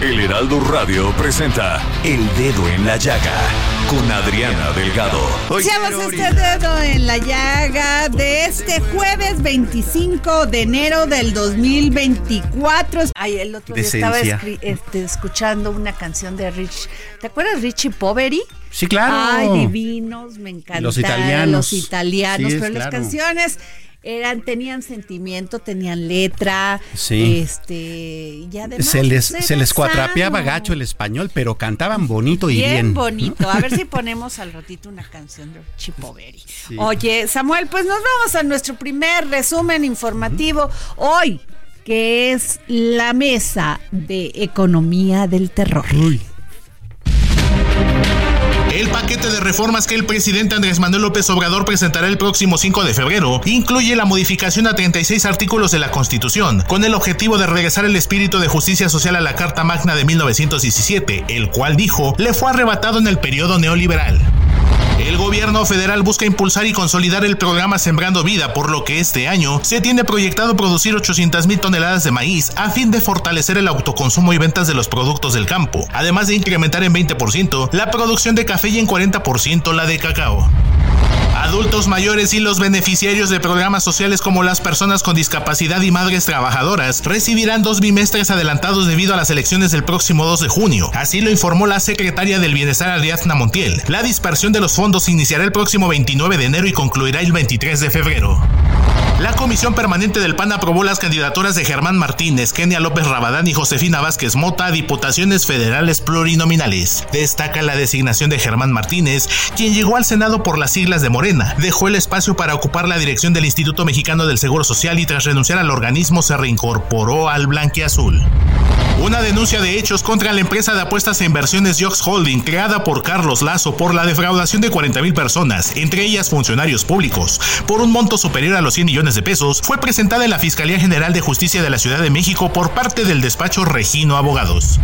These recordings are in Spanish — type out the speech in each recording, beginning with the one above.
El Heraldo Radio presenta El Dedo en la Llaga con Adriana Delgado. Iniciamos este dedo en la llaga de este jueves 25 de enero del 2024. Ay, el otro día estaba este, escuchando una canción de Rich. ¿Te acuerdas Richie Poveri? Sí, claro. Ay, divinos, me encantan. Los italianos. Los italianos, Sí, pero las claro. canciones eran, tenían sentimiento, tenían letra. Sí. Este, y además. Se les, pues, se les cuatrapeaba sano. gacho el español, pero cantaban bonito y Bien, bien. bonito. A ver si ponemos al ratito una canción de Chipoveri. Oye, Samuel, pues nos vamos a nuestro primer resumen informativo hoy, que es la mesa de economía del terror. Uy. El paquete de reformas que el presidente Andrés Manuel López Obrador presentará el próximo 5 de febrero incluye la modificación a 36 artículos de la Constitución, con el objetivo de regresar el espíritu de justicia social a la Carta Magna de 1917, el cual dijo le fue arrebatado en el periodo neoliberal. El gobierno federal busca impulsar y consolidar el programa Sembrando Vida, por lo que este año se tiene proyectado producir 800 mil toneladas de maíz a fin de fortalecer el autoconsumo y ventas de los productos del campo, además de incrementar en 20% la producción de café y en 40% la de cacao. Adultos mayores y los beneficiarios de programas sociales como las personas con discapacidad y madres trabajadoras recibirán dos bimestres adelantados debido a las elecciones del próximo 2 de junio. Así lo informó la secretaria del Bienestar Ariadna Montiel. La dispersión de los fondos iniciará el próximo 29 de enero y concluirá el 23 de febrero. La Comisión Permanente del PAN aprobó las candidaturas de Germán Martínez, Kenia López Rabadán y Josefina Vázquez Mota a diputaciones federales plurinominales. Destaca la designación de Germán Martínez, quien llegó al Senado por las siglas de Morena. Dejó el espacio para ocupar la dirección del Instituto Mexicano del Seguro Social y tras renunciar al organismo se reincorporó al blanquiazul. Una denuncia de hechos contra la empresa de apuestas e inversiones Jox Holding, creada por Carlos Lazo por la defraudación de 40 mil personas, entre ellas funcionarios públicos, por un monto superior a los 100 millones de pesos, fue presentada en la Fiscalía General de Justicia de la Ciudad de México por parte del despacho Regino Abogados.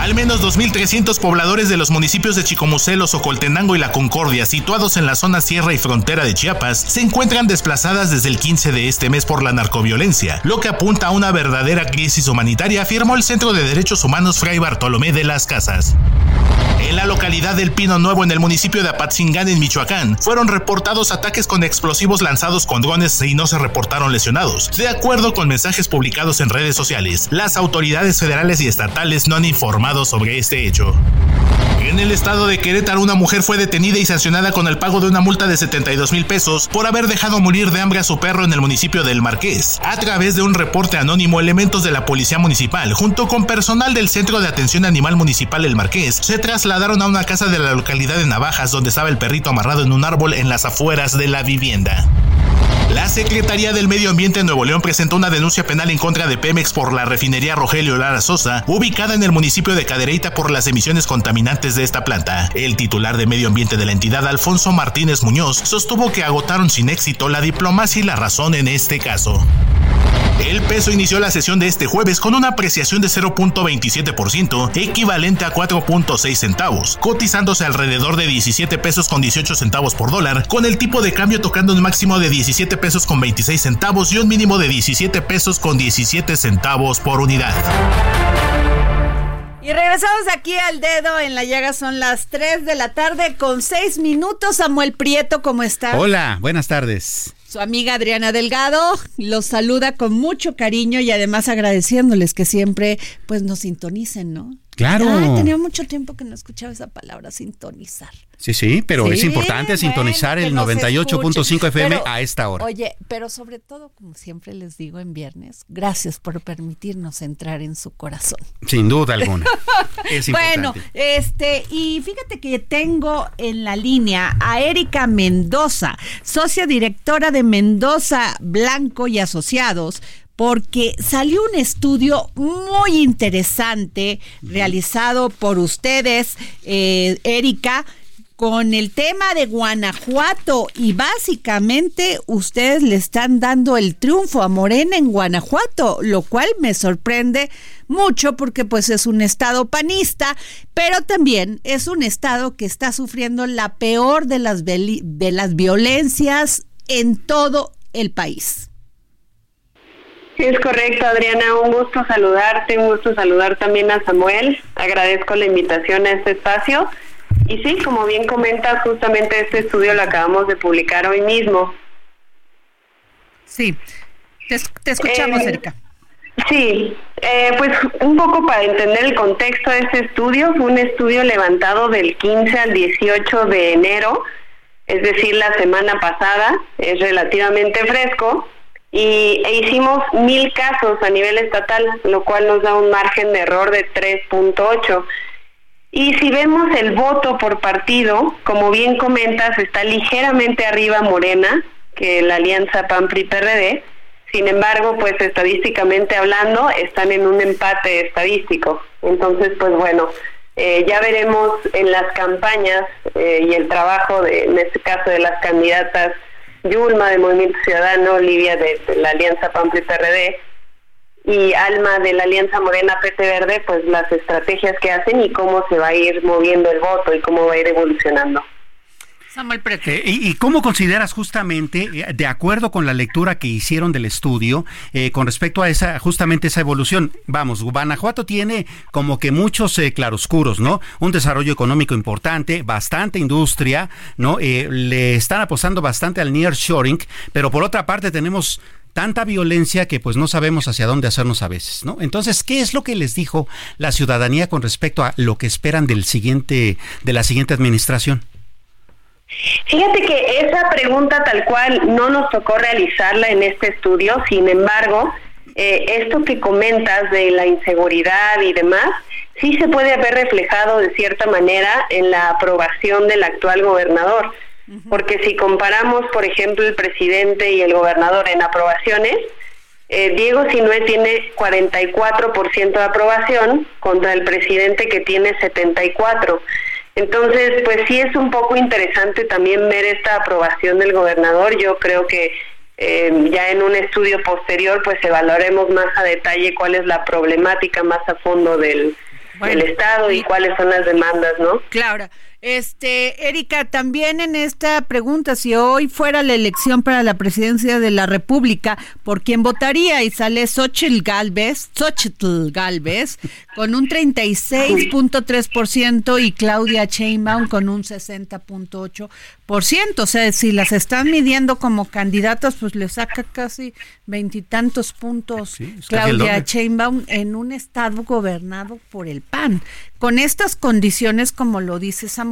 Al menos 2.300 pobladores de los municipios de Chicomucelo, Socoltenango y La Concordia, situados en la zona sierra y frontera de Chiapas, se encuentran desplazadas desde el 15 de este mes por la narcoviolencia, lo que apunta a una verdadera crisis humanitaria, afirmó el Centro de Derechos Humanos Fray Bartolomé de las Casas. En la localidad del Pino Nuevo, en el municipio de Apatzingán, en Michoacán, fueron reportados ataques con explosivos lanzados con drones y no se reportaron lesionados. De acuerdo con mensajes publicados en redes sociales, las autoridades federales y estatales no han informado sobre este hecho. En el estado de Querétaro, una mujer fue detenida y sancionada con el pago de una multa de 72 mil pesos por haber dejado morir de hambre a su perro en el municipio del Marqués. A través de un reporte anónimo, elementos de la Policía Municipal, junto con personal del Centro de Atención Animal Municipal El Marqués, se trasladaron a una casa de la localidad de Navajas, donde estaba el perrito amarrado en un árbol en las afueras de la vivienda. La Secretaría del Medio Ambiente de Nuevo León presentó una denuncia penal en contra de Pemex por la refinería Rogelio Lara Sosa, ubicada en el municipio de Cadereyta por las emisiones contaminantes de esta planta. El titular de Medio Ambiente de la entidad, Alfonso Martínez Muñoz, sostuvo que agotaron sin éxito la diplomacia y la razón en este caso. El peso inició la sesión de este jueves con una apreciación de 0.27%, equivalente a 4.6 centavos, cotizándose alrededor de 17 pesos con 18 centavos por dólar, con el tipo de cambio tocando un máximo de 17 pesos con 26 centavos y un mínimo de 17 pesos con 17 centavos por unidad. Y regresamos aquí al dedo en la llaga, son las 3 de la tarde con 6 minutos. Samuel Prieto, ¿cómo está? Hola, buenas tardes. Su amiga Adriana Delgado los saluda con mucho cariño y además agradeciéndoles que siempre pues nos sintonicen, ¿no? Claro. Ay, tenía mucho tiempo que no escuchaba esa palabra, sintonizar. Sí, sí, pero Sí, es importante bueno, sintonizar el nos 98.5 escuchen. FM Pero, a esta hora. Oye, pero sobre todo, como siempre les digo en viernes, gracias por permitirnos entrar en su corazón. Sin duda alguna. Es Bueno, importante. este, y fíjate que tengo en la línea a Erika Mendoza, socia directora de Mendoza Blanco y Asociados, porque salió un estudio muy interesante realizado por ustedes, eh, Erika, con el tema de Guanajuato y básicamente ustedes le están dando el triunfo a Morena en Guanajuato, lo cual me sorprende mucho porque pues es un estado panista, pero también es un estado que está sufriendo la peor de las de las violencias en todo el país. Es correcto, Adriana. Un gusto saludarte, un gusto saludar también a Samuel. Agradezco la invitación a este espacio. Y sí, como bien comentas, justamente este estudio lo acabamos de publicar hoy mismo. Sí, te, te escuchamos, Eh, Erika. Sí, eh, pues un poco para entender el contexto de este estudio, fue un estudio levantado del 15 al 18 de enero, es decir, la semana pasada, es relativamente fresco, y e hicimos mil casos a nivel estatal, lo cual nos da un margen de error de 3.8. Y si vemos el voto por partido, como bien comentas, está ligeramente arriba Morena que la alianza PAN-PRI-PRD. Sin embargo, pues estadísticamente hablando, están en un empate estadístico. Entonces, pues bueno, eh, ya veremos en las campañas eh, y el trabajo, de, en este caso de las candidatas Yulma de Movimiento Ciudadano, Olivia de, la alianza PAN-PRI-PRD, y Alma de la Alianza Morena PT Verde, pues las estrategias que hacen y cómo se va a ir moviendo el voto y cómo va a ir evolucionando. Samuel. Eh, ¿y, y cómo consideras justamente, eh, de acuerdo con la lectura que hicieron del estudio, eh, con respecto a esa, justamente esa evolución? Vamos, Guanajuato tiene como que muchos eh, claroscuros, ¿no? Un desarrollo económico importante, bastante industria, ¿no? Eh, le están apostando bastante al nearshoring, pero por otra parte tenemos tanta violencia que pues no sabemos hacia dónde hacernos a veces, ¿no? Entonces, ¿qué es lo que les dijo la ciudadanía con respecto a lo que esperan del siguiente, de la siguiente administración? Fíjate que esa pregunta tal cual no nos tocó realizarla en este estudio, sin embargo, eh, esto que comentas de la inseguridad y demás, sí se puede haber reflejado de cierta manera en la aprobación del actual gobernador. Porque si comparamos, por ejemplo, el presidente y el gobernador en aprobaciones, eh, Diego Sinue tiene 44% de aprobación contra el presidente que tiene 74%. Entonces, pues sí es un poco interesante también ver esta aprobación del gobernador. Yo creo que eh, ya en un estudio posterior, pues evaluaremos más a detalle cuál es la problemática más a fondo del, Bueno, del Estado y y- cuáles son las demandas, ¿no? Claro. Este, Erika, también en esta pregunta, si hoy fuera la elección para la presidencia de la República, ¿por quién votaría? Y sale Xochitl Galvez, Xochitl Galvez, con un 36.3% y Claudia Sheinbaum con un 60.8%. O sea, si las están midiendo como candidatas, pues le saca casi veintitantos puntos Sí, Claudia. Sheinbaum en un estado gobernado por el PAN. Con estas condiciones, como lo dice Samuel,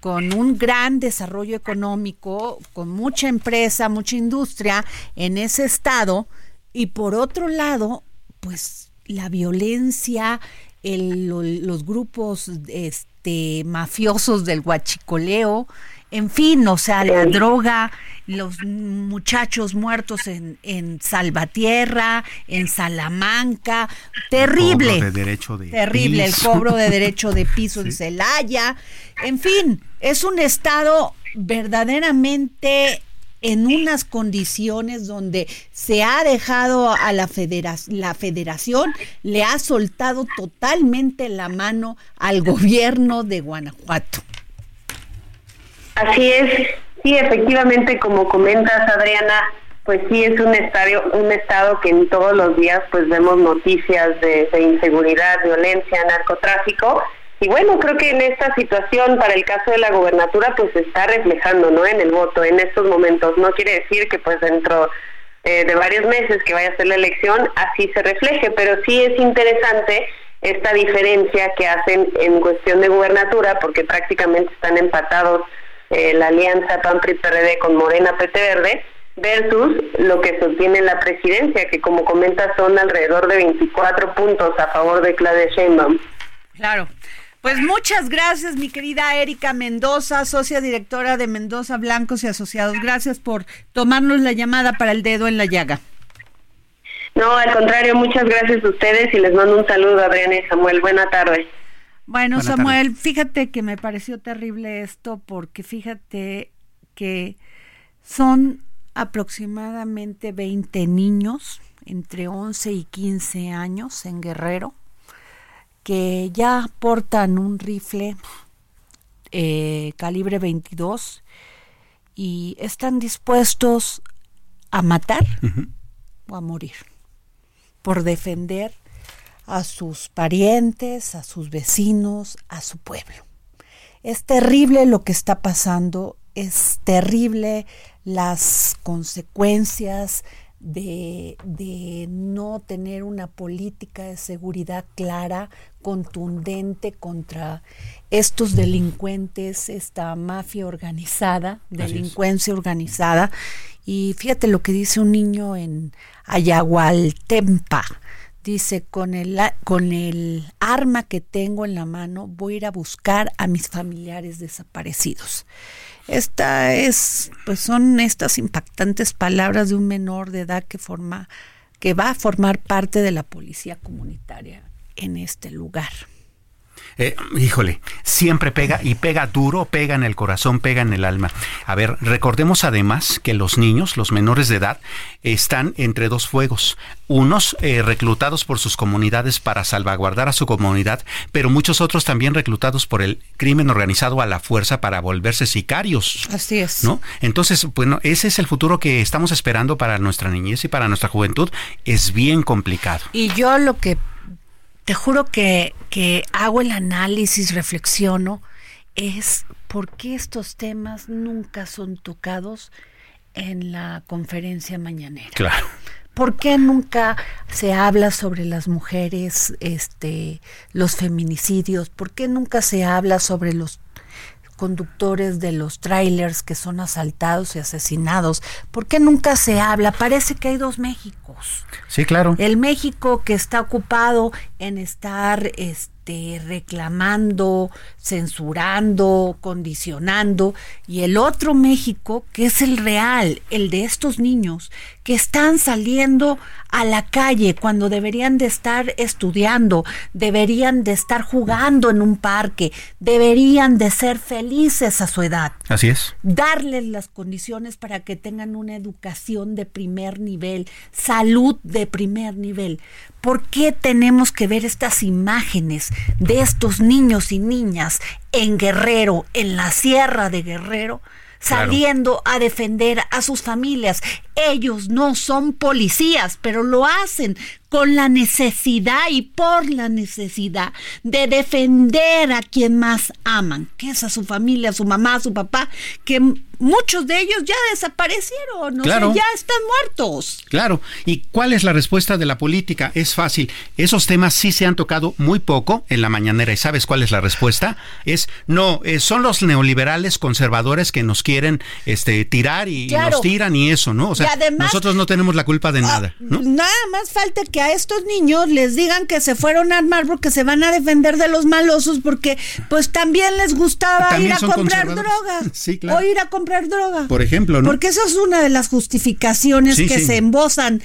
con un gran desarrollo económico, con mucha empresa, mucha industria en ese estado, y por otro lado, pues la violencia, el- lo- los grupos este, mafiosos del huachicoleo, en fin, o sea, la droga, los muchachos muertos en, en Salvatierra, en Salamanca, terrible. Cobro de derecho de terrible, el piso. cobro de derecho de piso en Celaya. En fin, es un estado verdaderamente en unas condiciones donde se ha dejado a la, la federación, le ha soltado totalmente la mano al gobierno de Guanajuato. Así es, sí, efectivamente, como comentas, Adriana, pues sí es un estadio, un estado que en todos los días pues vemos noticias de, inseguridad, violencia, narcotráfico y bueno, creo que en esta situación, para el caso de la gobernatura, pues se está reflejando, ¿no? En el voto, en estos momentos. No quiere decir que pues dentro eh, de varios meses que vaya a ser la elección, así se refleje, pero sí es interesante esta diferencia que hacen en cuestión de gubernatura, porque prácticamente están empatados eh, la alianza PAN-PRI-PRD con Morena PT Verde, versus lo que sostiene la presidencia, que como comenta son alrededor de 24 puntos a favor de Claudia Sheinbaum. Claro. Pues muchas gracias, mi querida Erika Mendoza, socia directora de Mendoza Blancos y Asociados. Gracias por tomarnos la llamada para el dedo en la llaga. No, al contrario, muchas gracias a ustedes y les mando un saludo, Adriana y Samuel. Buena tarde. Bueno, Samuel, fíjate que me pareció terrible esto porque fíjate que son aproximadamente 20 niños entre 11 y 15 años en Guerrero que ya portan un rifle eh, calibre 22 y están dispuestos a matar o a morir por defender a sus parientes, a sus vecinos, a su pueblo. Es terrible lo que está pasando, es terrible las consecuencias de, de, no tener una política de seguridad clara, contundente contra estos delincuentes, esta mafia organizada, delincuencia organizada. Y fíjate lo que dice un niño en Ayagualtempa. Dice, con el, con el arma que tengo en la mano voy a ir a buscar a mis familiares desaparecidos. Esta es, pues son estas impactantes palabras de un menor de edad que forma, que va a formar parte de la policía comunitaria en este lugar. Eh, híjole, siempre pega y pega duro, pega en el corazón, pega en el alma. A ver, recordemos además que los niños, los menores de edad, están entre dos fuegos. Unos eh, reclutados por sus comunidades para salvaguardar a su comunidad, pero muchos otros también reclutados por el crimen organizado a la fuerza para volverse sicarios. Así es. ¿No? Entonces, bueno, ese es el futuro que estamos esperando para nuestra niñez y para nuestra juventud. Es bien complicado. Y yo lo que te juro que, que hago el análisis, reflexiono, es por qué estos temas nunca son tocados en la conferencia mañanera. Claro. ¿Por qué nunca se habla sobre las mujeres, este, los feminicidios? ¿Por qué nunca se habla sobre los conductores de los trailers que son asaltados y asesinados. ¿Por qué nunca se habla? Parece que hay dos Méxicos. Sí, claro. El México que está ocupado en estar este, reclamando, censurando, condicionando, y el otro México que es el real, el de estos niños que están saliendo a la calle cuando deberían de estar estudiando, deberían de estar jugando en un parque, deberían de ser felices a su edad. Así es. Darles las condiciones para que tengan una educación de primer nivel, salud de primer nivel. ¿Por qué tenemos que ver estas imágenes de estos niños y niñas en Guerrero, en la sierra de Guerrero? saliendo a defender a sus familias. Ellos no son policías, pero lo hacen con la necesidad y por la necesidad de defender a quien más aman, que es a su familia, a su mamá, a su papá, que muchos de ellos ya desaparecieron, o sea, ya están muertos. Claro. ¿Y cuál es la respuesta de la política? Es fácil. Esos temas sí se han tocado muy poco en la mañanera. ¿Y sabes cuál es la respuesta? Es no, eh, son los neoliberales conservadores que nos quieren este, tirar y, nos tiran y eso, ¿no? O sea, nosotros no tenemos la culpa de ah, nada. Nada más falta que a estos niños les digan que se fueron a armar porque se van a defender de los malosos porque pues también les gustaba ir a comprar droga. Sí, claro. O ir a comprar droga. Por ejemplo, ¿no? Porque eso es una de las justificaciones que se embozan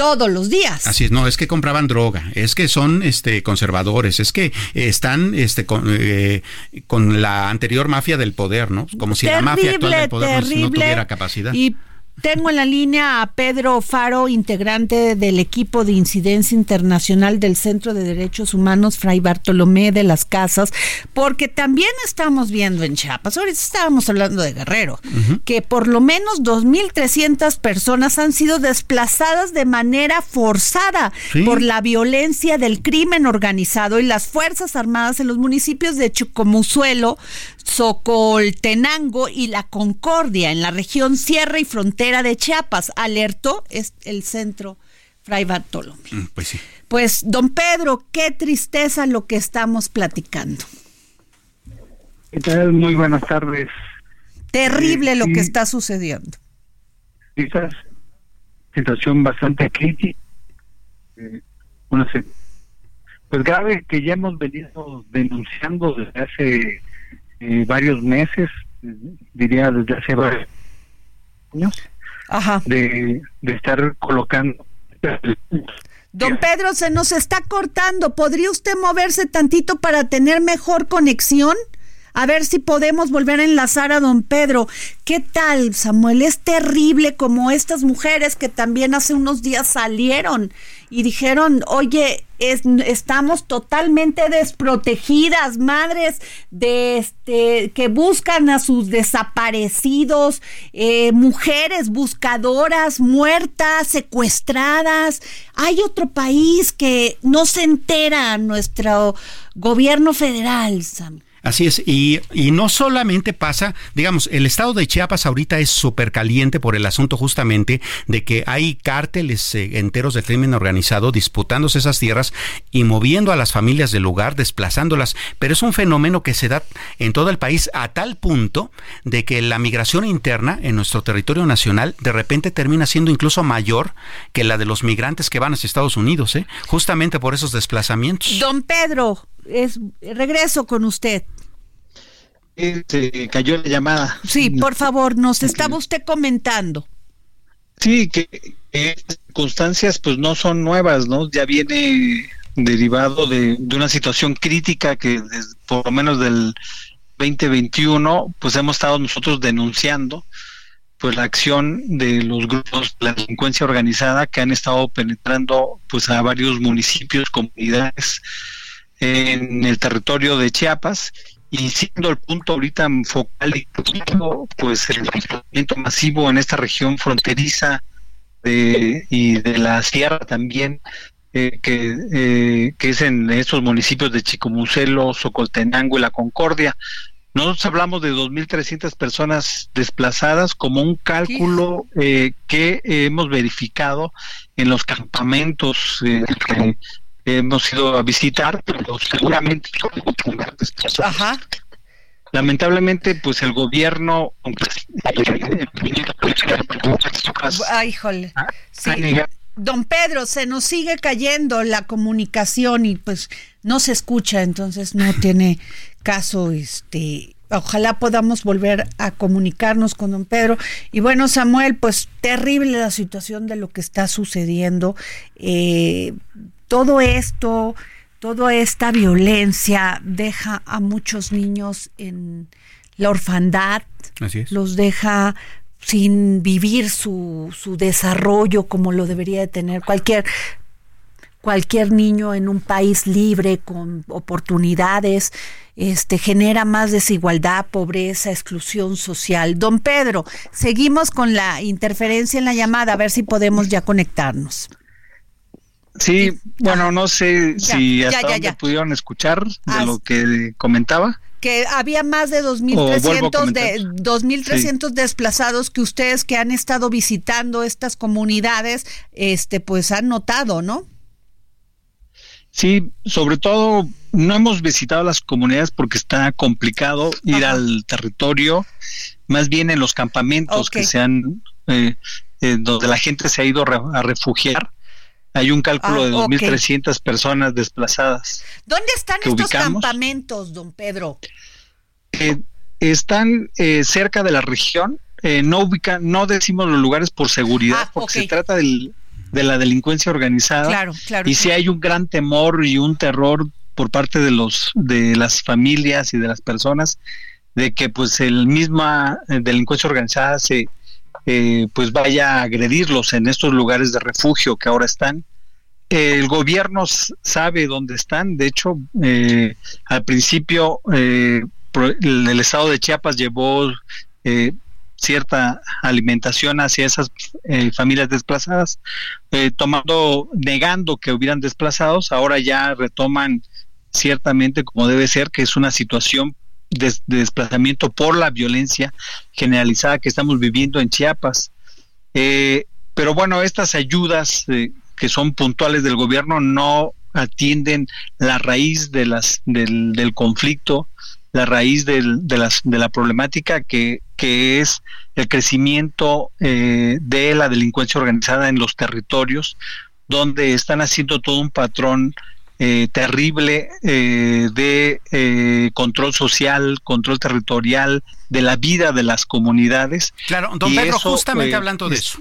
todos los días. Así es, no, es que compraban droga, es que son este conservadores, es que están este con, eh, con la anterior mafia del poder, ¿no? Como si la mafia actual del poder no, tuviera capacidad. Y Tengo en la línea a Pedro Faro, integrante del equipo de incidencia internacional del Centro de Derechos Humanos Fray Bartolomé de las Casas, porque también estamos viendo en Chiapas, ahorita estábamos hablando de Guerrero, que por lo menos 2.300 personas han sido desplazadas de manera forzada por la violencia del crimen organizado y las Fuerzas Armadas en los municipios de Chucomuzuelo, Socoltenango y La Concordia, en la región Sierra y Frontera de Chiapas, alertó el centro Fray Bartolomé. Mm, pues sí. Pues, don Pedro, qué tristeza lo que estamos platicando. ¿Qué tal? Muy buenas tardes. Terrible lo que está sucediendo. Quizás situación bastante crítica. Eh, una pues grave que ya hemos venido denunciando desde hace eh, varios meses, diría desde hace varios años, De, de estar colocando. Don Pedro, se nos está cortando. ¿Podría usted moverse tantito para tener mejor conexión? A ver si podemos volver a enlazar a don Pedro. ¿Qué tal, Samuel? Es terrible como estas mujeres que también hace unos días salieron y dijeron, oye, estamos totalmente desprotegidas, madres de este que buscan a sus desaparecidos, eh, mujeres buscadoras, muertas, secuestradas. Hay otro país que no se entera nuestro gobierno federal, Samuel. Así es, y, y, no solamente pasa, digamos, el estado de Chiapas ahorita es súper caliente por el asunto justamente de que hay cárteles eh, enteros del crimen organizado disputándose esas tierras y moviendo a las familias del lugar, desplazándolas, pero es un fenómeno que se da en todo el país a tal punto de que la migración interna en nuestro territorio nacional de repente termina siendo incluso mayor que la de los migrantes que van hacia Estados Unidos, ¿eh? justamente por esos desplazamientos. Don Pedro, es, regreso con usted. Se cayó la llamada. Sí, por favor, nos estaba usted comentando. Sí, que, estas circunstancias pues no son nuevas, ¿no? Ya viene derivado de, una situación crítica que por lo menos del 2021 pues hemos estado nosotros denunciando pues la acción de los grupos de la delincuencia organizada que han estado penetrando pues a varios municipios, comunidades en el territorio de Chiapas y siendo el punto ahorita focal y pues el desplazamiento masivo en esta región fronteriza de, y de la sierra también eh, que, eh, que es en estos municipios de Chicomucelo, Socoltenango y La Concordia. Nosotros hablamos de 2.300 personas desplazadas como un cálculo eh, que hemos verificado en los campamentos que hemos ido a visitar, pero seguramente Ajá. Lamentablemente, pues el gobierno. Ay, híjole. Sí. Don Pedro, se nos sigue cayendo la comunicación y pues no se escucha, entonces no tiene caso este ojalá podamos volver a comunicarnos con don Pedro. Y bueno, Samuel, pues terrible la situación de lo que está sucediendo. Eh, todo esto, toda esta violencia deja a muchos niños en la orfandad, los deja sin vivir su, su desarrollo como lo debería de tener cualquier cualquier niño en un país libre con oportunidades este genera más desigualdad, pobreza, exclusión social. Don Pedro, seguimos con la interferencia en la llamada a ver si podemos ya conectarnos. Sí, bueno, no sé si hasta dónde pudieron escuchar de lo que comentaba. Que había más de 2.300 de 2.300 desplazados que ustedes que han estado visitando estas comunidades, este, pues han notado, ¿no? Sí, sobre todo no hemos visitado las comunidades porque está complicado ir al territorio, más bien en los campamentos que se han, eh, eh, donde la gente se ha ido a refugiar hay un cálculo ah, de 2.300 personas desplazadas. ¿Dónde están estos campamentos, don Pedro? están eh, cerca de la región. Eh, no ubican, no decimos los lugares por seguridad, ah, porque se trata de la delincuencia organizada. Claro, claro. Y si hay un gran temor y un terror por parte de los de las familias y de las personas de que pues el misma eh, delincuencia organizada se eh, pues vaya a agredirlos en estos lugares de refugio que ahora están. El gobierno sabe dónde están, de hecho, eh, al principio el estado de Chiapas llevó cierta alimentación hacia esas familias desplazadas, tomando, negando que hubieran desplazados, ahora ya retoman ciertamente como debe ser, que es una situación de, desplazamiento por la violencia generalizada que estamos viviendo en Chiapas. Eh, pero bueno, estas ayudas eh, que son puntuales del gobierno no atienden la raíz de las, del, del conflicto, la raíz del, de, las, de la problemática que, que es el crecimiento eh, de la delincuencia organizada en los territorios, donde están haciendo todo un patrón eh, terrible eh, de eh, control social, control territorial, de la vida de las comunidades. Claro, don Pedro, justamente hablando de eso,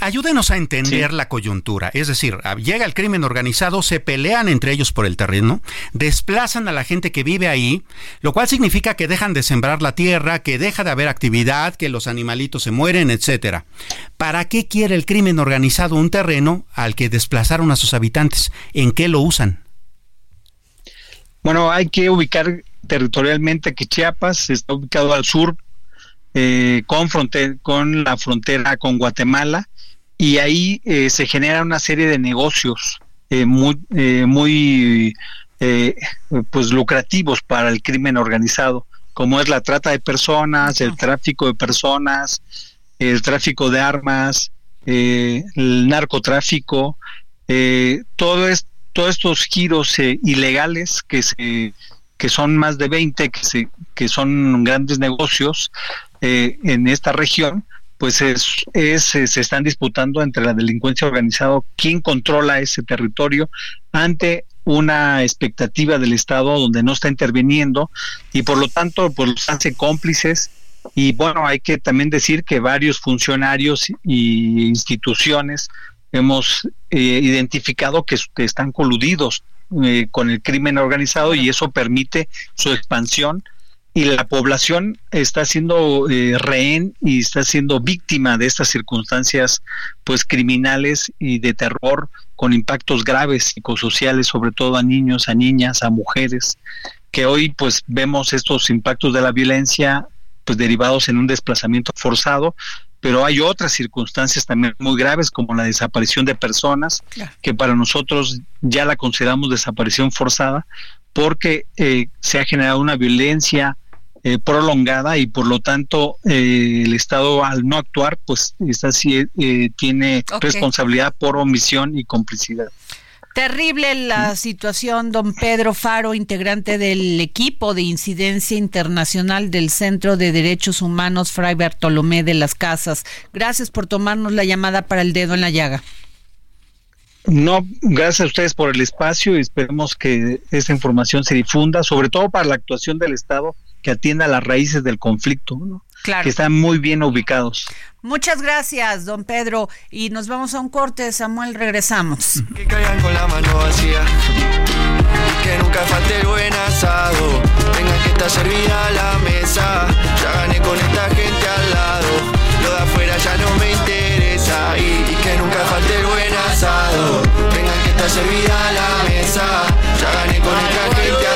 ayúdenos a entender la coyuntura. Es decir, ah, llega el crimen organizado, se pelean entre ellos por el terreno, desplazan a la gente que vive ahí, lo cual significa que dejan de sembrar la tierra, que deja de haber actividad, que los animalitos se mueren, etcétera. ¿Para qué quiere el crimen organizado un terreno al que desplazaron a sus habitantes? ¿En qué lo usan? Bueno, hay que ubicar territorialmente que Chiapas está ubicado al sur eh, con, con la frontera con Guatemala y ahí eh, se genera una serie de negocios eh, muy, muy pues lucrativos para el crimen organizado, como es la trata de personas, el tráfico de personas, el tráfico de armas, el narcotráfico, todo esto todos estos giros eh, ilegales que se que son más de 20 que se que son grandes negocios eh, en esta región pues es, es, se están disputando entre la delincuencia organizada quién controla ese territorio ante una expectativa del Estado donde no está interviniendo y por lo tanto pues los hace cómplices. Y bueno hay que también decir que varios funcionarios y instituciones hemos eh, identificado que, están coludidos eh, con el crimen organizado y eso permite su expansión. Y la población está siendo eh, rehén y está siendo víctima de estas circunstancias pues criminales y de terror con impactos graves psicosociales sobre todo a niños, a niñas, a mujeres que hoy pues vemos estos impactos de la violencia pues derivados en un desplazamiento forzado pero hay otras circunstancias también muy graves como la desaparición de personas, que para nosotros ya la consideramos desaparición forzada, porque eh, se ha generado una violencia eh, prolongada y por lo tanto eh, el Estado al no actuar pues está, tiene responsabilidad por omisión y complicidad. Terrible la situación, don Pedro Faro, integrante del equipo de incidencia internacional del Centro de Derechos Humanos Fray Bartolomé de las Casas. Gracias por tomarnos la llamada para el dedo en la llaga. No, gracias a ustedes por el espacio y esperemos que esta información se difunda, sobre todo para la actuación del Estado que atienda las raíces del conflicto, claro. que están muy bien ubicados. Muchas gracias, don Pedro. Y nos vamos a un corte, Samuel, regresamos. Que caigan con la mano vacía, que nunca falte el buen asado, venga que está servida la mesa, ya gané con esta gente al lado, lo de afuera ya no me interesa, y, que nunca falte el buen asado, venga que está servida la mesa, ya gané con esta gente al lado.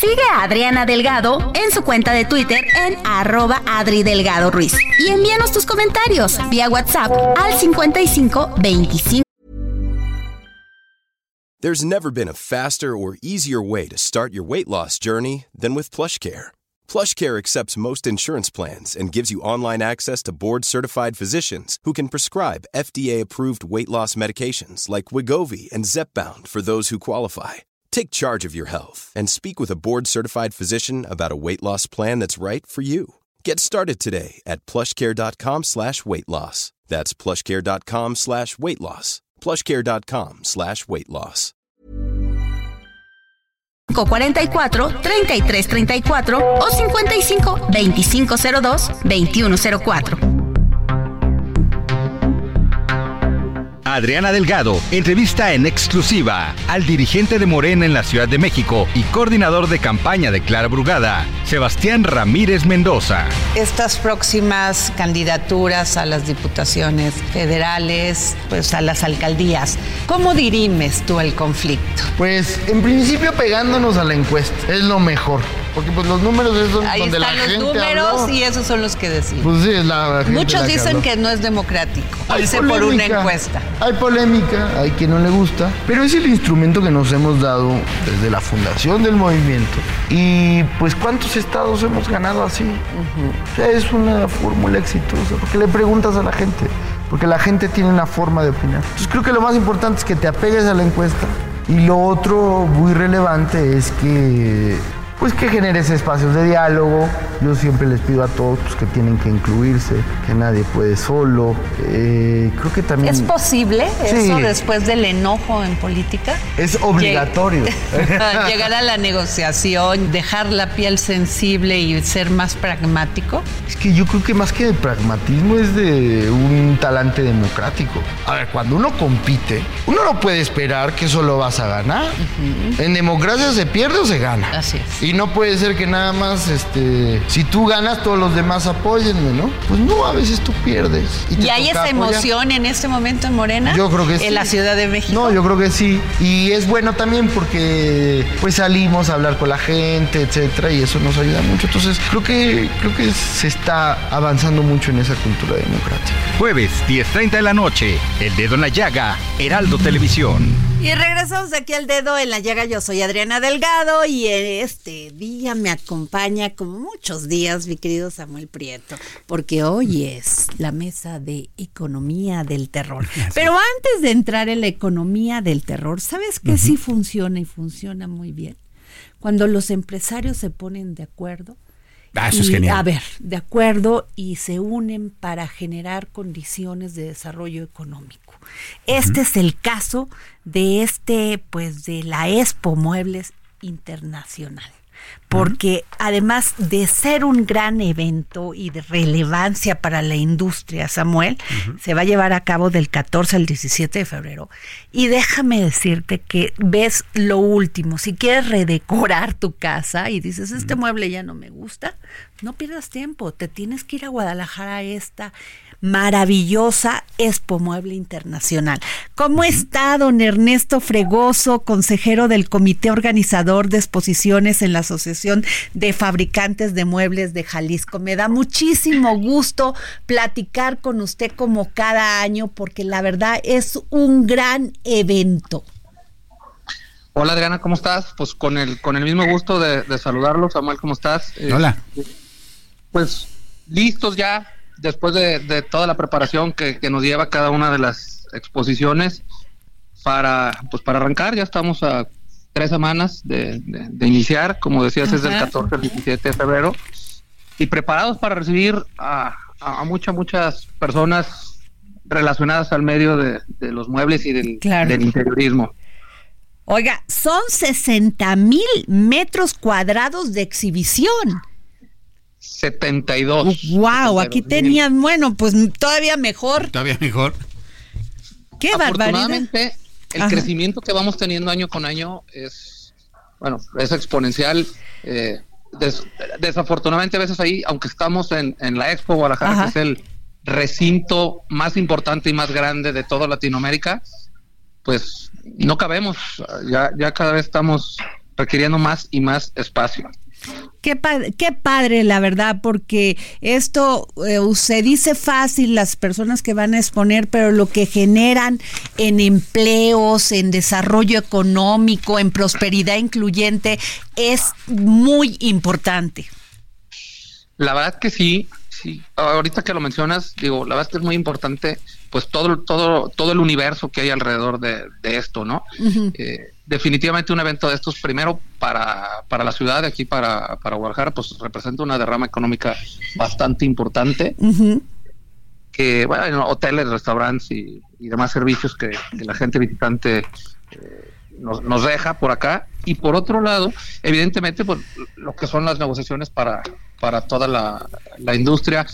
Sigue a Adriana Delgado en su cuenta de Twitter en arroba Adri Delgado Ruiz. Y envíanos tus comentarios vía WhatsApp al 55 25. There's never been a faster or easier way to start your weight loss journey than with PlushCare. PlushCare accepts most insurance plans and gives you online access to board-certified physicians who can prescribe FDA-approved weight loss medications like Wigovi and Zepbound for those who qualify. Take charge of your health and speak with a board-certified physician about a weight loss plan that's right for you. Get started today at plushcare.com slash weight loss. That's plushcare.com slash weight loss. plushcare.com slash weight loss. 44 33 34 o 55 2502 2104. Adriana Delgado entrevista en exclusiva al dirigente de Morena en la Ciudad de México y coordinador de campaña de Clara Brugada, Sebastián Ramírez Mendoza. Estas próximas candidaturas a las diputaciones federales, pues a las alcaldías, ¿cómo dirimes tú el conflicto? Pues en principio pegándonos a la encuesta, es lo mejor. Porque pues los números es donde, Ahí la están los gente números habló. y esos son los que deciden. Pues sí, la gente Muchos la dicen que no es democrático, Hay irse por una polémica, encuesta. Hay polémica, hay quien no le gusta, pero es el instrumento que nos hemos dado desde la fundación del movimiento. Y pues cuántos estados hemos ganado así. O sea, es una fórmula exitosa, porque le preguntas a la gente, porque la gente tiene una forma de opinar. Entonces creo que lo más importante es que te apegues a la encuesta. Y lo otro muy relevante es que pues que generes espacios de diálogo. Yo siempre les pido a todos pues, que tienen que incluirse, que nadie puede solo. Eh, creo que también... ¿Es posible Sí. eso después del enojo en política? Es obligatorio. Lleg- Llegar a la negociación, dejar la piel sensible y ser más pragmático. Es que yo creo que más que de pragmatismo es de un talante democrático. A ver, cuando uno compite, uno no puede esperar que solo vas a ganar. En democracia se pierde o se gana. Así es. Y no puede ser que nada más, este, si tú ganas, todos los demás apóyenme, ¿no? Pues no, a veces tú pierdes. ¿Y hay esa apoyar. emoción en este momento en Morena? Yo creo que sí. En la Ciudad de México. No, yo creo que sí. Y es bueno también porque pues salimos a hablar con la gente, etcétera, y eso nos ayuda mucho. Entonces, creo que creo que se está avanzando mucho en esa cultura democrática. Jueves, 10.30 de la noche, El Dedo en la Llaga, Heraldo Televisión. Y regresamos aquí al dedo en la llaga. Yo soy Adriana Delgado y este día me acompaña, como muchos días, mi querido Samuel Prieto, porque hoy es la mesa de economía del terror. Pero antes de entrar en la economía del terror, ¿sabes qué sí funciona y funciona muy bien? Cuando los empresarios se ponen de acuerdo. Ah, eso es y, genial. A ver, de acuerdo y se unen para generar condiciones de desarrollo económico. Este es el caso de este, pues, de la Expo Muebles Internacional. Porque además de ser un gran evento y de relevancia para la industria, Samuel, se va a llevar a cabo del 14 al 17 de febrero. Y déjame decirte que ves lo último, si quieres redecorar tu casa y dices, este mueble ya no me gusta, no pierdas tiempo, te tienes que ir a Guadalajara a esta maravillosa Expo Mueble Internacional. ¿Cómo está don Ernesto Fregoso, consejero del Comité Organizador de Exposiciones en la Asociación de Fabricantes de Muebles de Jalisco? Me da muchísimo gusto platicar con usted como cada año porque la verdad es un gran evento. Hola Adriana, ¿cómo estás? Pues con el con el mismo gusto de, de saludarlo, Samuel, ¿cómo estás? Eh, Hola. Pues listos ya, después de, de toda la preparación que, que nos lleva cada una de las exposiciones para pues para arrancar, ya estamos a tres semanas de, de- de iniciar, como decías, es del Ajá. 14 al 17 de febrero, y preparados para recibir a, a, a muchas, muchas personas relacionadas al medio de, de los muebles y del, Claro. del interiorismo. Oiga, son 60 mil metros cuadrados de exhibición. 72. Wow, aquí 72,000. tenían, bueno, pues todavía mejor. Todavía mejor. Qué barbaridad. El Ajá. crecimiento que vamos teniendo año con año es, bueno, es exponencial. eh, des- desafortunadamente a veces ahí, aunque estamos en, en la Expo Guadalajara, Ajá. que es el recinto más importante y más grande de toda Latinoamérica, pues no cabemos. Ya, ya cada vez estamos requiriendo más y más espacio. Qué, qué padre, la verdad, porque esto eh, se dice fácil las personas que van a exponer, pero lo que generan en empleos, en desarrollo económico, en prosperidad incluyente, es muy importante. La verdad que sí, sí. Ahorita que lo mencionas, digo, la verdad que es muy importante, pues todo, todo, todo el universo que hay alrededor de, esto, ¿no? Definitivamente un evento de estos, primero para, para la ciudad, de aquí para, para Guadalajara, pues representa una derrama económica bastante importante. Que, bueno, hoteles, restaurantes y, demás servicios que, la gente visitante eh, nos, nos, deja por acá. Y por otro lado, evidentemente, pues lo que son las negociaciones para, para toda la, la industria.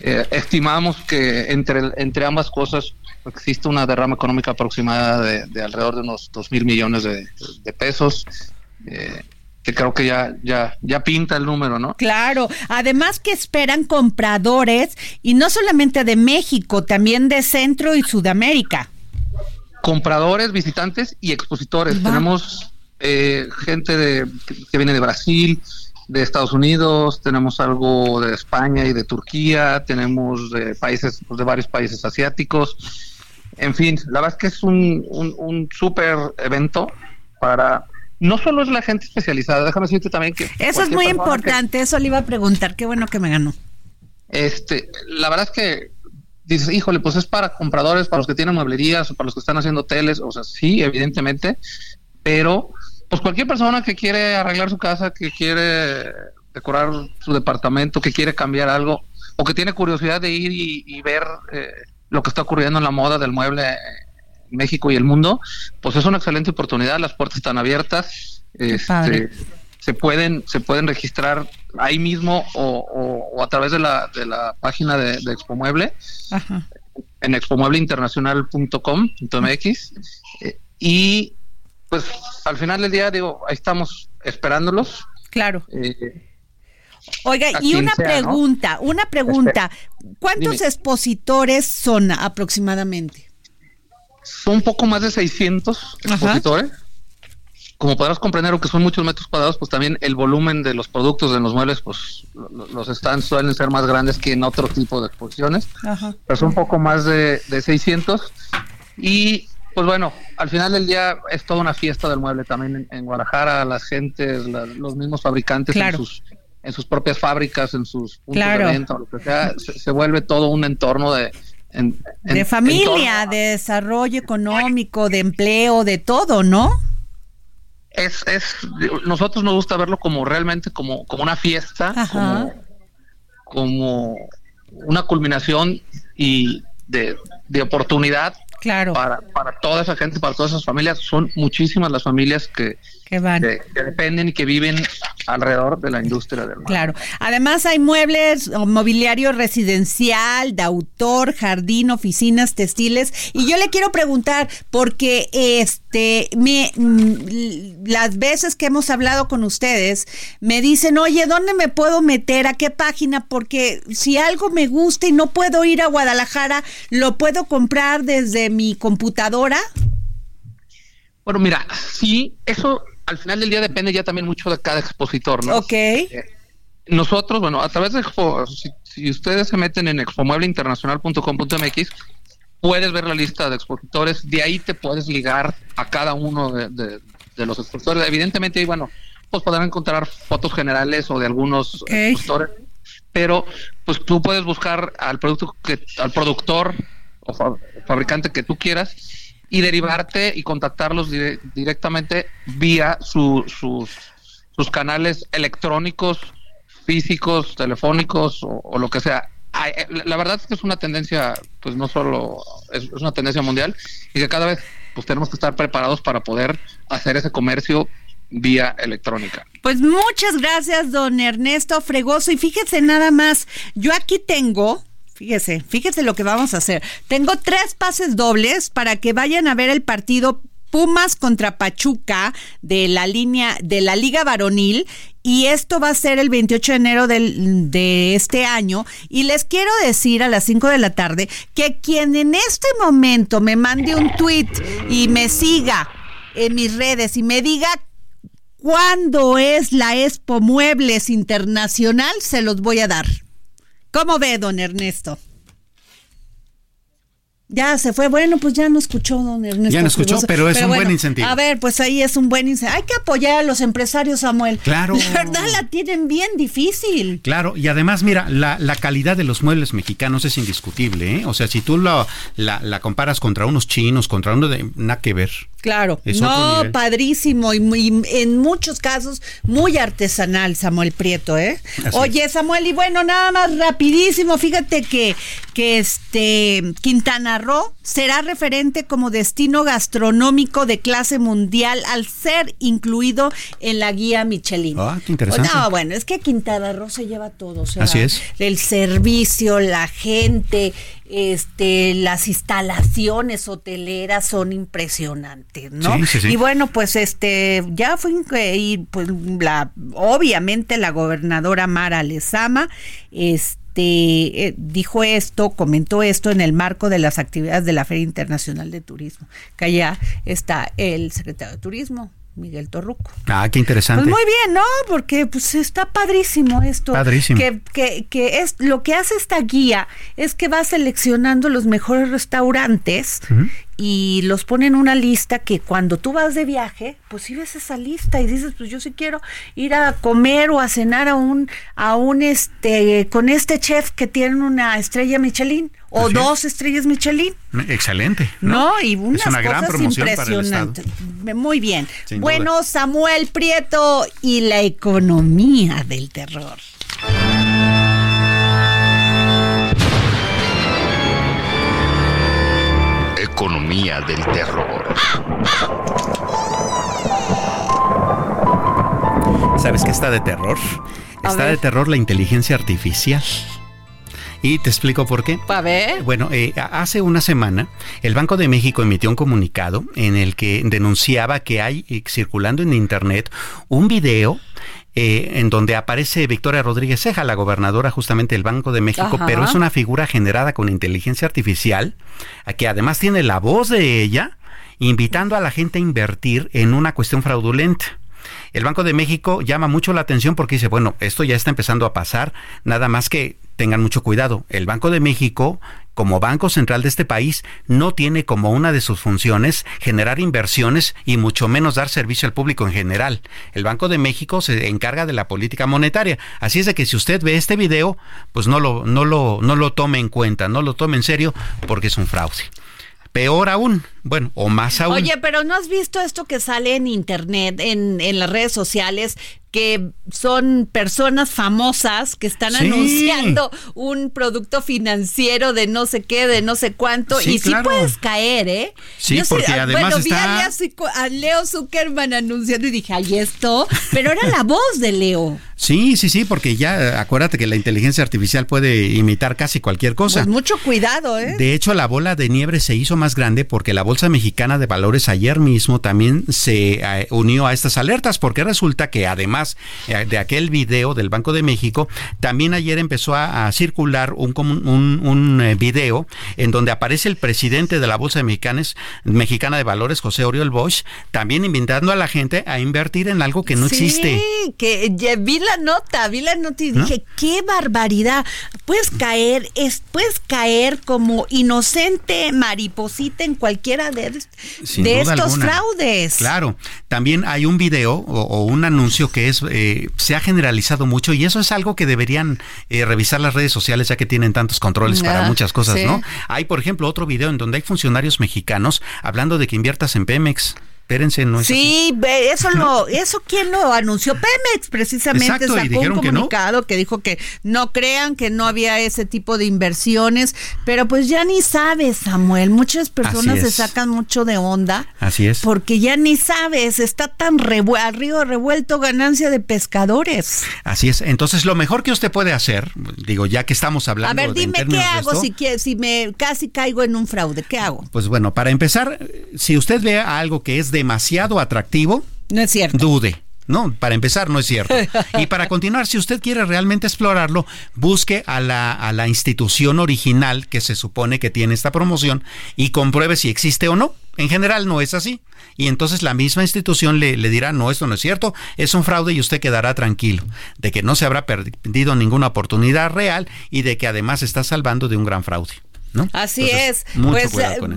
Eh, estimamos que entre, entre ambas cosas existe una derrama económica aproximada de, alrededor de unos 2 mil millones de, pesos. Eh, que creo que ya, ya, ya pinta el número, ¿no? Claro, además que esperan compradores y no solamente de México, también de Centro y Sudamérica. Compradores, visitantes y expositores. Tenemos eh, gente de, que viene de Brasil, de Estados Unidos, tenemos algo de España y de Turquía, tenemos de países, pues, de varios países asiáticos en fin, la verdad es que es un, un, súper evento para no solo es la gente especializada, déjame decirte también que... Eso es muy importante, eso le iba a preguntar, qué bueno que me ganó. Este, la verdad es que dices, híjole, pues es para compradores, para los que tienen mueblerías, o para los que están haciendo hoteles, o sea, sí, evidentemente, pero pues cualquier persona que quiere arreglar su casa, que quiere decorar su departamento, que quiere cambiar algo, o que tiene curiosidad de ir y, ver eh, lo que está ocurriendo en la moda del mueble en México y el mundo, pues es una excelente oportunidad, las puertas están abiertas, este, se pueden, se pueden registrar ahí mismo o, a través de la, de la página de, de Expo Mueble, en expomuebleinternacional.com.mx eh, y pues al final del día digo, ahí estamos esperándolos. Claro. Eh, Oiga, y una pregunta, una pregunta. ¿Cuántos expositores son aproximadamente? Son un poco más de 600 expositores. Como podrás comprender, aunque son muchos metros cuadrados, pues también el volumen de los productos de los muebles, pues los stands suelen ser más grandes que en otro tipo de exposiciones. Pero son un poco más de, de 600. Y pues bueno, al final del día es toda una fiesta del mueble también en, Guadalajara, las gentes, los mismos fabricantes en sus en sus propias fábricas, en sus puntos de venta, lo que sea, se, vuelve todo un entorno de... de familia, de desarrollo económico, de empleo, de todo, ¿no? Es, es, nosotros nos gusta verlo como realmente como, como una fiesta, como, como, una culminación y de, de oportunidad claro. para, para toda esa gente, para todas esas familias. Son muchísimas las familias que, que van. Que, dependen y que viven alrededor de la industria del Claro. Además hay muebles, mobiliario residencial, de autor, jardín, oficinas, textiles. Y yo le quiero preguntar, porque este, me, mm, las veces que hemos hablado con ustedes, me dicen, oye, ¿dónde me puedo meter? ¿A qué página? Porque si algo me gusta y no puedo ir a Guadalajara, ¿lo puedo comprar desde mi computadora? Bueno, mira, sí, eso al final del día depende ya también mucho de cada expositor, ¿no? Ok. Eh, nosotros, bueno, a través de Expo, si, ustedes se meten en expomuebleinternacional.com.mx, puedes ver la lista de expositores, de ahí te puedes ligar a cada uno de, los expositores. Evidentemente, bueno, pues podrán encontrar fotos generales o de algunos expositores, pero pues tú puedes buscar al producto que, al productor o fabricante que tú quieras y derivarte y contactarlos directamente vía sus, sus canales electrónicos, físicos, telefónicos o, lo que sea. Eh, la verdad es que es una tendencia, pues no solo es, una tendencia mundial y que cada vez pues tenemos que estar preparados para poder hacer ese comercio vía electrónica. Pues muchas gracias, don Ernesto Fregoso. Y fíjese nada más, yo aquí tengo Fíjese, fíjese lo que vamos a hacer. Tengo tres pases dobles para que vayan a ver el partido Pumas contra Pachuca de la línea de la Liga Varonil y esto va a ser el 28 de enero del, de este año y les quiero decir a las 5 de la tarde que quien en este momento me mande un tweet y me siga en mis redes y me diga cuándo es la Expo Muebles Internacional, se los voy a dar. ¿Cómo ve, don Ernesto? Ya se fue. Bueno, pues ya no escuchó, don Ernesto. Ya no escuchó, pero es un buen incentivo. A ver, pues ahí es un buen incentivo. Hay que apoyar a los empresarios, Samuel. Claro. La verdad la tienen bien difícil. Claro, y además, mira, la, la calidad de los muebles mexicanos es indiscutible, ¿eh? O sea, si tú la, la, la comparas contra unos chinos, contra uno de... Nada que ver. Claro, Es no, padrísimo y, muy- en muchos casos muy artesanal, Samuel Prieto, ¿eh? Así Oye, Samuel, y bueno, nada más rapidísimo, fíjate que, que este Quintana Roo será referente como destino gastronómico de clase mundial al ser incluido en la guía Michelin. Ah, qué interesante. No, bueno, es que Quintana Roo se lleva todo, o sea, Así es. el servicio, la gente, este, las instalaciones hoteleras son impresionantes, ¿no? Sí, sí, sí. Y bueno, pues este, ya fue y pues la, obviamente la gobernadora Mara Lezama, este eh, dijo esto, comentó esto en el marco de las actividades de la Feria Internacional de Turismo, que allá está el secretario de Turismo, Miguel Torruco. Ah, qué interesante. Pues muy bien, ¿no? Porque pues está padrísimo esto. Padrísimo. Que, que, que es lo que hace esta guía es que va seleccionando los mejores restaurantes y los pone en una lista que cuando tú vas de viaje, pues si ves esa lista y dices, pues yo sí quiero ir a comer o a cenar a un, a un este, con este chef que tiene una estrella Michelin o Así es. dos estrellas Michelin. Excelente. ¿no? Y unas es una gran cosas promoción para el Estado. impresionantes. Muy bien. Sin bueno, Samuel Prieto y la economía del terror. Economía del terror. ¿Sabes qué está de terror? A Está ver. de terror la inteligencia artificial. Y te explico por qué. A ver. Bueno, eh, hace una semana el Banco de México emitió un comunicado en el que denunciaba que hay eh, circulando en Internet un video eh, en donde aparece Victoria Rodríguez Ceja, la gobernadora justamente del Banco de México, Ajá. pero es una figura generada con inteligencia artificial, que además tiene la voz de ella, invitando a la gente a invertir en una cuestión fraudulenta. El Banco de México llama mucho la atención porque dice, bueno, esto ya está empezando a pasar, nada más que tengan mucho cuidado. El Banco de México, como Banco Central de este país, no tiene como una de sus funciones generar inversiones y mucho menos dar servicio al público en general. El Banco de México se encarga de la política monetaria. Así es de que si usted ve este video, pues no lo, no lo, no lo tome en cuenta, no lo tome en serio porque es un fraude. Peor aún, bueno, o más aún. Oye, pero ¿no has visto esto que sale en internet, en, en las redes sociales, que son personas famosas que están Sí. anunciando un producto financiero de no sé qué, de no sé cuánto, Sí, y sí claro. puedes caer, ¿eh? Sí, Yo porque ah, además bueno, vi está- a Leo, Zuc- a Leo Zuckerman anunciando y dije, ay, esto, pero era la voz de Leo. Sí, sí, sí, porque ya acuérdate que la inteligencia artificial puede imitar casi cualquier cosa. Pues mucho cuidado, ¿eh? De hecho, la bola de nieve se hizo más grande porque la Bolsa Mexicana de Valores ayer mismo también se eh, unió a estas alertas, porque resulta que además eh, de aquel video del Banco de México, también ayer empezó a, a circular un, un, un, eh, video en donde aparece el presidente de la Bolsa de Mexicanes- Mexicana de Valores, José Oriol Bosch, también invitando a la gente a invertir en algo que no existe. Sí, que ya vi la nota, vi la nota y ¿No? dije, qué barbaridad. Puedes caer, es, puedes caer como inocente mariposita en cualquiera de, Sin de duda estos alguna. fraudes. Claro, también hay un video o, o un anuncio que es eh, se ha generalizado mucho y eso es algo que deberían eh, revisar las redes sociales ya que tienen tantos controles para Ah, muchas cosas, sí. ¿no? Hay, por ejemplo, otro video en donde hay funcionarios mexicanos hablando de que inviertas en Pemex. Espérense, no es así. Sí, ve, eso lo, eso quién lo anunció Pemex precisamente Exacto, sacó dijeron un que no. comunicado que dijo que no crean que no había ese tipo de inversiones, pero pues ya ni sabes, Samuel, muchas personas Así se sacan mucho de onda Así es. porque ya ni sabes, está tan revu- al río revuelto ganancia de pescadores. Así es. Entonces, lo mejor que usted puede hacer, digo, ya que estamos hablando A ver, de- dime qué hago esto, si si me casi caigo en un fraude, ¿qué hago? Pues bueno, para empezar, si usted ve algo que es demasiado atractivo, no es cierto. Dude. No, para empezar no es cierto. Y para continuar, si usted quiere realmente explorarlo, busque a la, a la institución original que se supone que tiene esta promoción y compruebe si existe o no. En general no es así. Y entonces la misma institución le, le, dirá, no, esto no es cierto, es un fraude y usted quedará tranquilo de que no se habrá perdido ninguna oportunidad real y de que además está salvando de un gran fraude. ¿no? Así es. Pues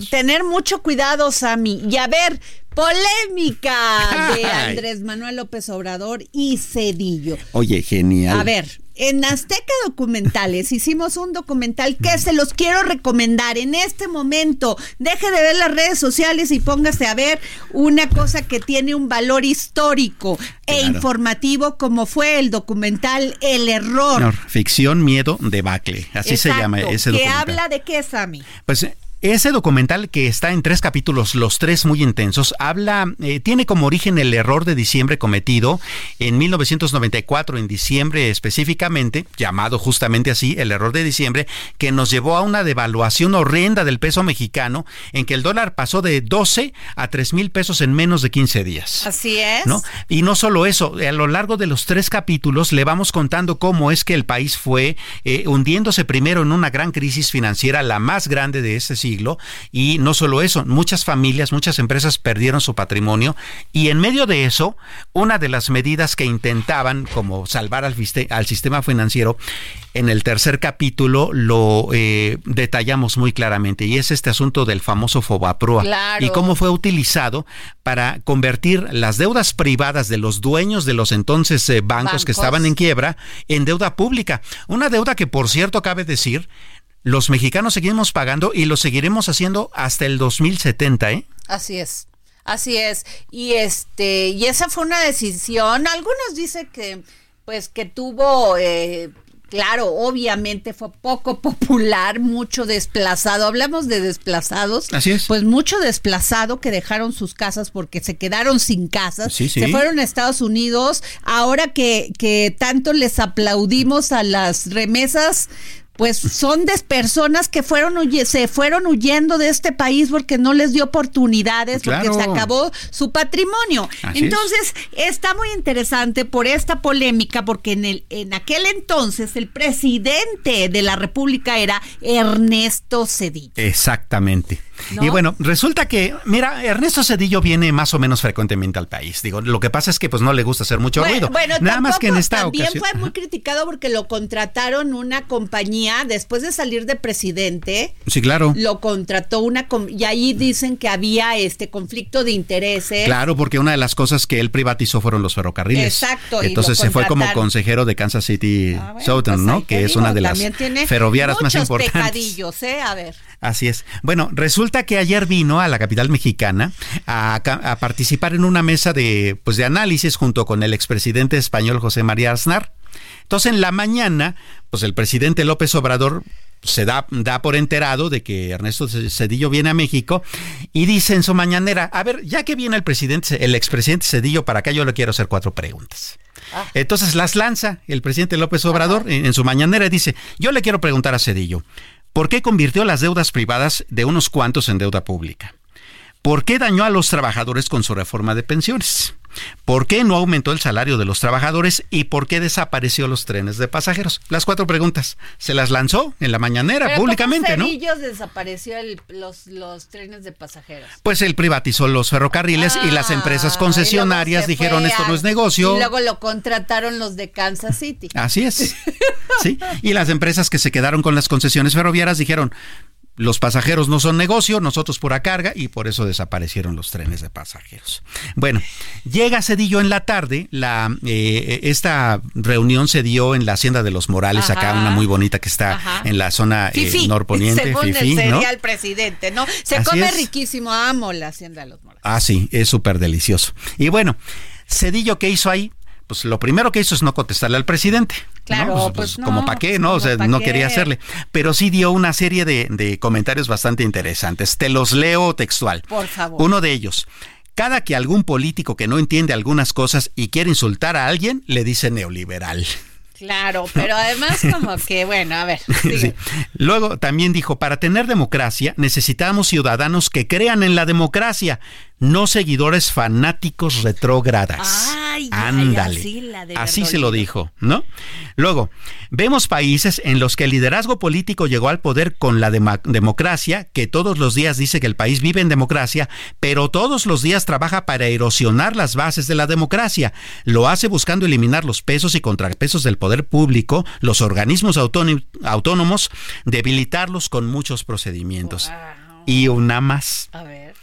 tener mucho cuidado, Sammy. Y a ver, polémica de Andrés Manuel López Obrador y Cedillo. Oye, genial. A ver, en Azteca Documentales hicimos un documental que se los quiero recomendar en este momento. Deje de ver las redes sociales y póngase a ver una cosa que tiene un valor histórico e informativo como fue el documental El Error. ficción, miedo, debacle. Así se llama ese documental. ¿Que habla de qué, Sammy? Pues ese documental que está en tres capítulos, los tres muy intensos, habla, eh, tiene como origen el error de diciembre cometido en 1994, en diciembre específicamente, llamado justamente así, el error de diciembre, que nos llevó a una devaluación horrenda del peso mexicano, en que el dólar pasó de 12 a 3 mil pesos en menos de 15 días. Así es. ¿no? Y no solo eso, a lo largo de los tres capítulos le vamos contando cómo es que el país fue eh, hundiéndose primero en una gran crisis financiera, la más grande de ese siglo siglo. Y no solo eso, muchas familias, muchas empresas perdieron su patrimonio. Y en medio de eso, una de las medidas que intentaban como salvar al, al sistema financiero, en el tercer capítulo lo eh, detallamos muy claramente. Y es este asunto del famoso Fobaproa. Y cómo fue utilizado para convertir las deudas privadas de los dueños de los entonces eh, bancos que estaban en quiebra en deuda pública. Una deuda que, por cierto, cabe decir, los mexicanos seguimos pagando y lo seguiremos haciendo hasta el 2070, ¿eh? Así es. Así es. Y este, y esa fue una decisión. Algunos dicen que, pues, que tuvo, eh, claro, obviamente fue poco popular, mucho desplazado. Hablamos de desplazados. Así es. Pues mucho desplazado que dejaron sus casas porque se quedaron sin casas. Sí, sí. Se fueron a Estados Unidos. Ahora que, que tanto les aplaudimos a las remesas pues son de personas que fueron se fueron huyendo de este país porque no les dio oportunidades, porque se acabó su patrimonio. entonces, está muy interesante por esta polémica, porque en el, en aquel entonces el presidente de la República era Ernesto Cedillo. Exactamente. Y bueno, resulta que, mira, Ernesto Cedillo viene más o menos frecuentemente al país. Digo, lo que pasa es que pues no le gusta hacer mucho ruido. Bueno, Nada más que en esta también ocasión. fue muy criticado porque lo contrataron una compañía después de salir de presidente. Sí, claro. Lo contrató una y ahí dicen que había este conflicto de intereses. Claro, porque una de las cosas que él privatizó fueron los ferrocarriles. Exacto. Entonces se fue como consejero de Kansas City Ah, bueno, Southern, pues ¿no? Que es una de las ferroviarias más importantes. pecadillos, ¿eh? A ver. Así es. Bueno, resulta que ayer vino a la capital mexicana a, participar en una mesa de, pues, de análisis junto con el expresidente español José María Aznar. Entonces, en la mañana, pues el presidente López Obrador se da, da por enterado de que Ernesto Cedillo viene a México y dice en su mañanera, a ver, ya que viene el presidente, el expresidente Cedillo para acá, yo le quiero hacer cuatro preguntas. Entonces las lanza el presidente López Obrador en, en su mañanera y dice, yo le quiero preguntar a Cedillo, ¿por qué convirtió las deudas privadas de unos cuantos en deuda pública? ¿Por qué dañó a los trabajadores con su reforma de pensiones? ¿Por qué no aumentó el salario de los trabajadores y por qué desapareció los trenes de pasajeros? Las cuatro preguntas. Se las lanzó en la mañanera Pero públicamente, ¿cómo ¿no? Cedillo desapareció el- los, los trenes de pasajeros. Pues él privatizó los ferrocarriles y las empresas concesionarias se dijeron esto no es negocio. Y luego lo contrataron los de Kansas City. Así es. Sí. Y las empresas que se quedaron con las concesiones ferroviarias dijeron, los pasajeros no son negocio, nosotros pura carga, y por eso desaparecieron los trenes de pasajeros. Bueno, llega Cedillo en la tarde, la, eh, esta reunión se dio en la Hacienda de los Morales, acá Ajá. una muy bonita que está Ajá. en la zona eh, norponiente, según Fifi, sería ¿no? el presidente, ¿no? Se Así come es. riquísimo, amo la hacienda de los moros. Ah, sí, es súper delicioso. Y bueno, Cedillo, ¿qué hizo ahí? Pues lo primero que hizo es no contestarle al presidente. ¿no? Claro, pues como no, para qué, pues ¿no? O como sea, no qué. quería hacerle. Pero sí dio una serie de, de comentarios bastante interesantes. Te los leo textual. Por favor. Uno de ellos. Cada que algún político que no entiende algunas cosas y quiere insultar a alguien, le dice neoliberal. Claro, pero además como que, bueno, a ver. Sí. Luego también dijo, para tener democracia necesitamos ciudadanos que crean en la democracia, no seguidores fanáticos retrógradas. Ay, Ándale. así se lo dijo, ¿no? Luego, vemos países en los que el liderazgo político llegó al poder con la democracia, que todos los días dice que el país vive en democracia, pero todos los días trabaja para erosionar las bases de la democracia. Lo hace buscando eliminar los pesos y contrapesos del poder público, los organismos autónomos, debilitarlos con muchos procedimientos. Y una más. A ver.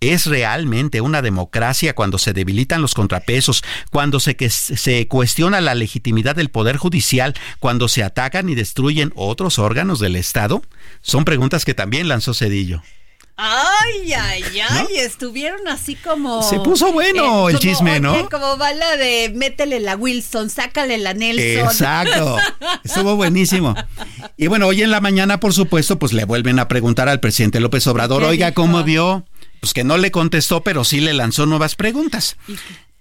¿Es realmente una democracia cuando se debilitan los contrapesos, cuando se, que, se cuestiona la legitimidad del Poder Judicial, cuando se atacan y destruyen otros órganos del Estado? Son preguntas que también lanzó Cedillo. Ay, ay, ay, estuvieron así como... Se puso bueno el como, chisme, ¿no? oye, como bala de métele la Wilson, sácale la Nelson. Exacto. Estuvo buenísimo. Y bueno, hoy en la mañana, por supuesto, pues le vuelven a preguntar al presidente López Obrador, ¿Qué oiga, dijo? ¿cómo vio? Pues que no le contestó, pero sí le lanzó nuevas preguntas.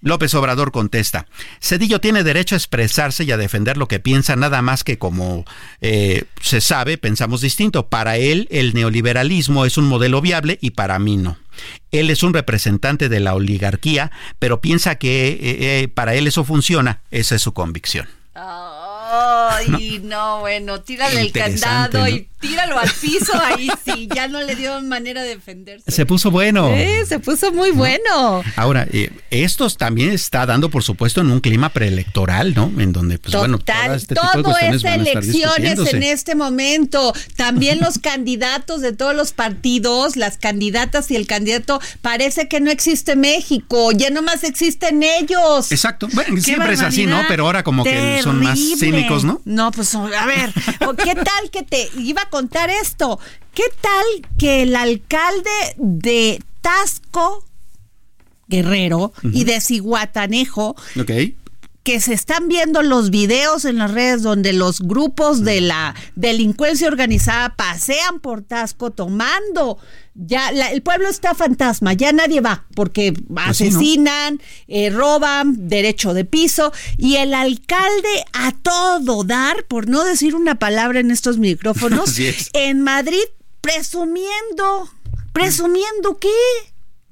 López Obrador contesta, Cedillo tiene derecho a expresarse y a defender lo que piensa, nada más que como eh, se sabe, pensamos distinto. Para él, el neoliberalismo es un modelo viable y para mí no. Él es un representante de la oligarquía, pero piensa que eh, eh, para él eso funciona. Esa es su convicción. Ay, no, bueno, tírale el candado ¿no? y tíralo al piso, ahí sí, ya no le dio manera de defenderse. Se puso bueno. Se puso muy bueno. Ahora, eh, esto también está dando, por supuesto, en un clima preelectoral, ¿no? En donde, pues bueno, Total, todo este todo es elecciones en este momento. También los candidatos de todos los partidos, las candidatas y el candidato, parece que no existe México, ya nomás existen ellos. Exacto. Bueno, siempre es así, ¿no? Pero ahora como que son más cínicos, ¿no? No, pues a ver, ¿o ¿qué tal que te iba a contar esto? ¿Qué tal que el alcalde de Tasco Guerrero y de Ciguatanejo Ok. Que se están viendo los videos en las redes donde los grupos de la delincuencia organizada pasean por Tasco tomando. Ya la- el pueblo está fantasma, ya nadie va porque sí, ¿no? asesinan, eh, roban, derecho de piso y el alcalde a todo dar, por no decir una palabra en estos micrófonos, es. en Madrid presumiendo, presumiendo qué?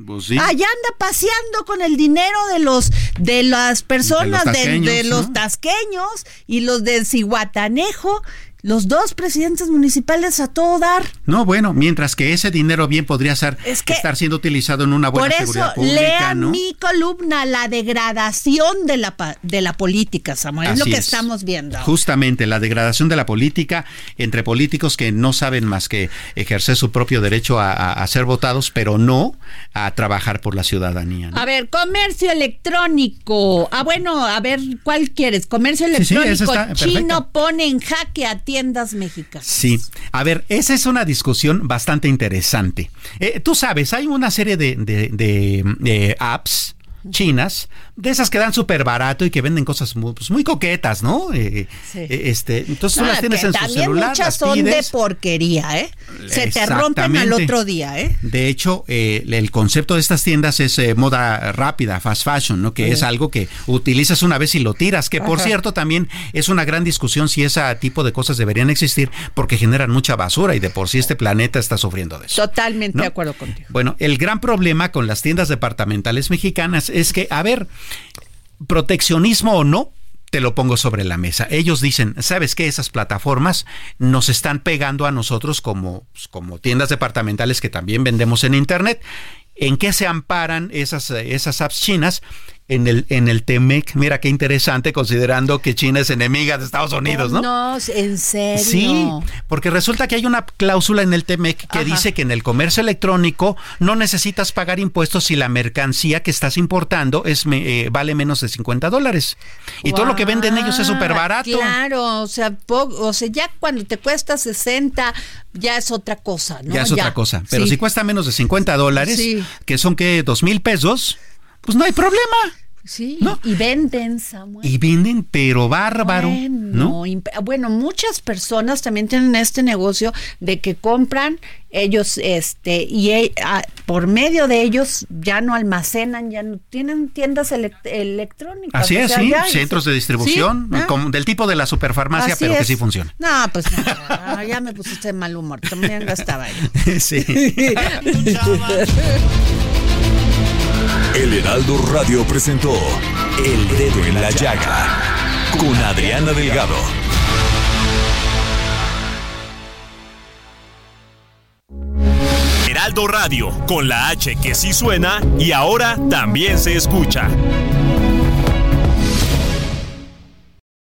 Pues sí. Allá anda paseando con el dinero de los de las personas De los tasqueños, de los ¿no? tasqueños y los de Cihuatanejo, los dos presidentes municipales a todo dar. No, bueno, mientras que ese dinero bien podría ser, Es que- estar siendo utilizado en una buena Por eso seguridad pública, lean ¿no? mi columna La degradación de la de la política, Samuel, es lo que es. estamos viendo. Justamente la degradación de la política entre políticos que no saben más que ejercer su propio derecho a, a- a ser votados, pero no a trabajar por la ciudadanía. ¿no? A ver, comercio electrónico. Ah, bueno, a ver, ¿cuál quieres? Comercio Sí, sí, electrónico está perfecta. chino pone en jaque a tiendas. Sí, a ver, esa es una discusión bastante interesante. Eh, Tú sabes, hay una serie de, eh, apps chinas, de esas que dan súper barato y que venden cosas muy, pues, muy coquetas, ¿no? Eh, Sí. eh, este, entonces tú Ah, las tienes en su también celular, muchas las son de porquería, ¿eh? Se te rompen al otro día, ¿eh? De hecho, eh, el concepto de estas tiendas es eh, moda rápida, fast fashion, ¿no? Que Sí. es algo que utilizas una vez y lo tiras, que por Ajá. cierto también es una gran discusión si ese tipo de cosas deberían existir porque generan mucha basura y de por sí este planeta está sufriendo de eso. Totalmente ¿No? de acuerdo contigo. Bueno, el gran problema con las tiendas departamentales mexicanas es que, a ver, proteccionismo o no, te lo pongo sobre la mesa. Ellos dicen, ¿sabes qué? Esas plataformas nos están pegando a nosotros como, pues, como tiendas departamentales que también vendemos en Internet. ¿En qué se amparan esas, esas apps chinas? En el, en el TEMEC, mira qué interesante, considerando que China es enemiga de Estados Unidos, ¿no? No, en serio. Sí, porque resulta que hay una cláusula en el TEMEC que Ajá. dice que en el comercio electrónico no necesitas pagar impuestos si la mercancía que estás importando es eh, vale menos de 50 dólares. Y todo lo que venden ellos es súper barato. Claro, o sea, o sea, ya cuando te cuesta 60, ya es otra cosa, ¿no? Ya es otra cosa. Pero Sí. si cuesta menos de 50 dólares, Sí. que son que dos mil pesos, pues no hay problema. Sí, y venden, Samuel. Y venden, pero bárbaro, ¿no? No, bueno, muchas personas también tienen este negocio de que compran ellos, este, y e- a- por medio de ellos ya no almacenan, ya no tienen tiendas elec- electrónicas. Así o es, sea, sí, ya- centros de distribución, Sí, ah. como del tipo de la superfarmacia, Así pero que sí funciona. No, pues no, ya me pusiste de mal humor, también gastaba yo. sí. El Heraldo Radio presentó El Dedo en la Llaga con Adriana Delgado. Heraldo Radio, con la H que sí suena y ahora también se escucha.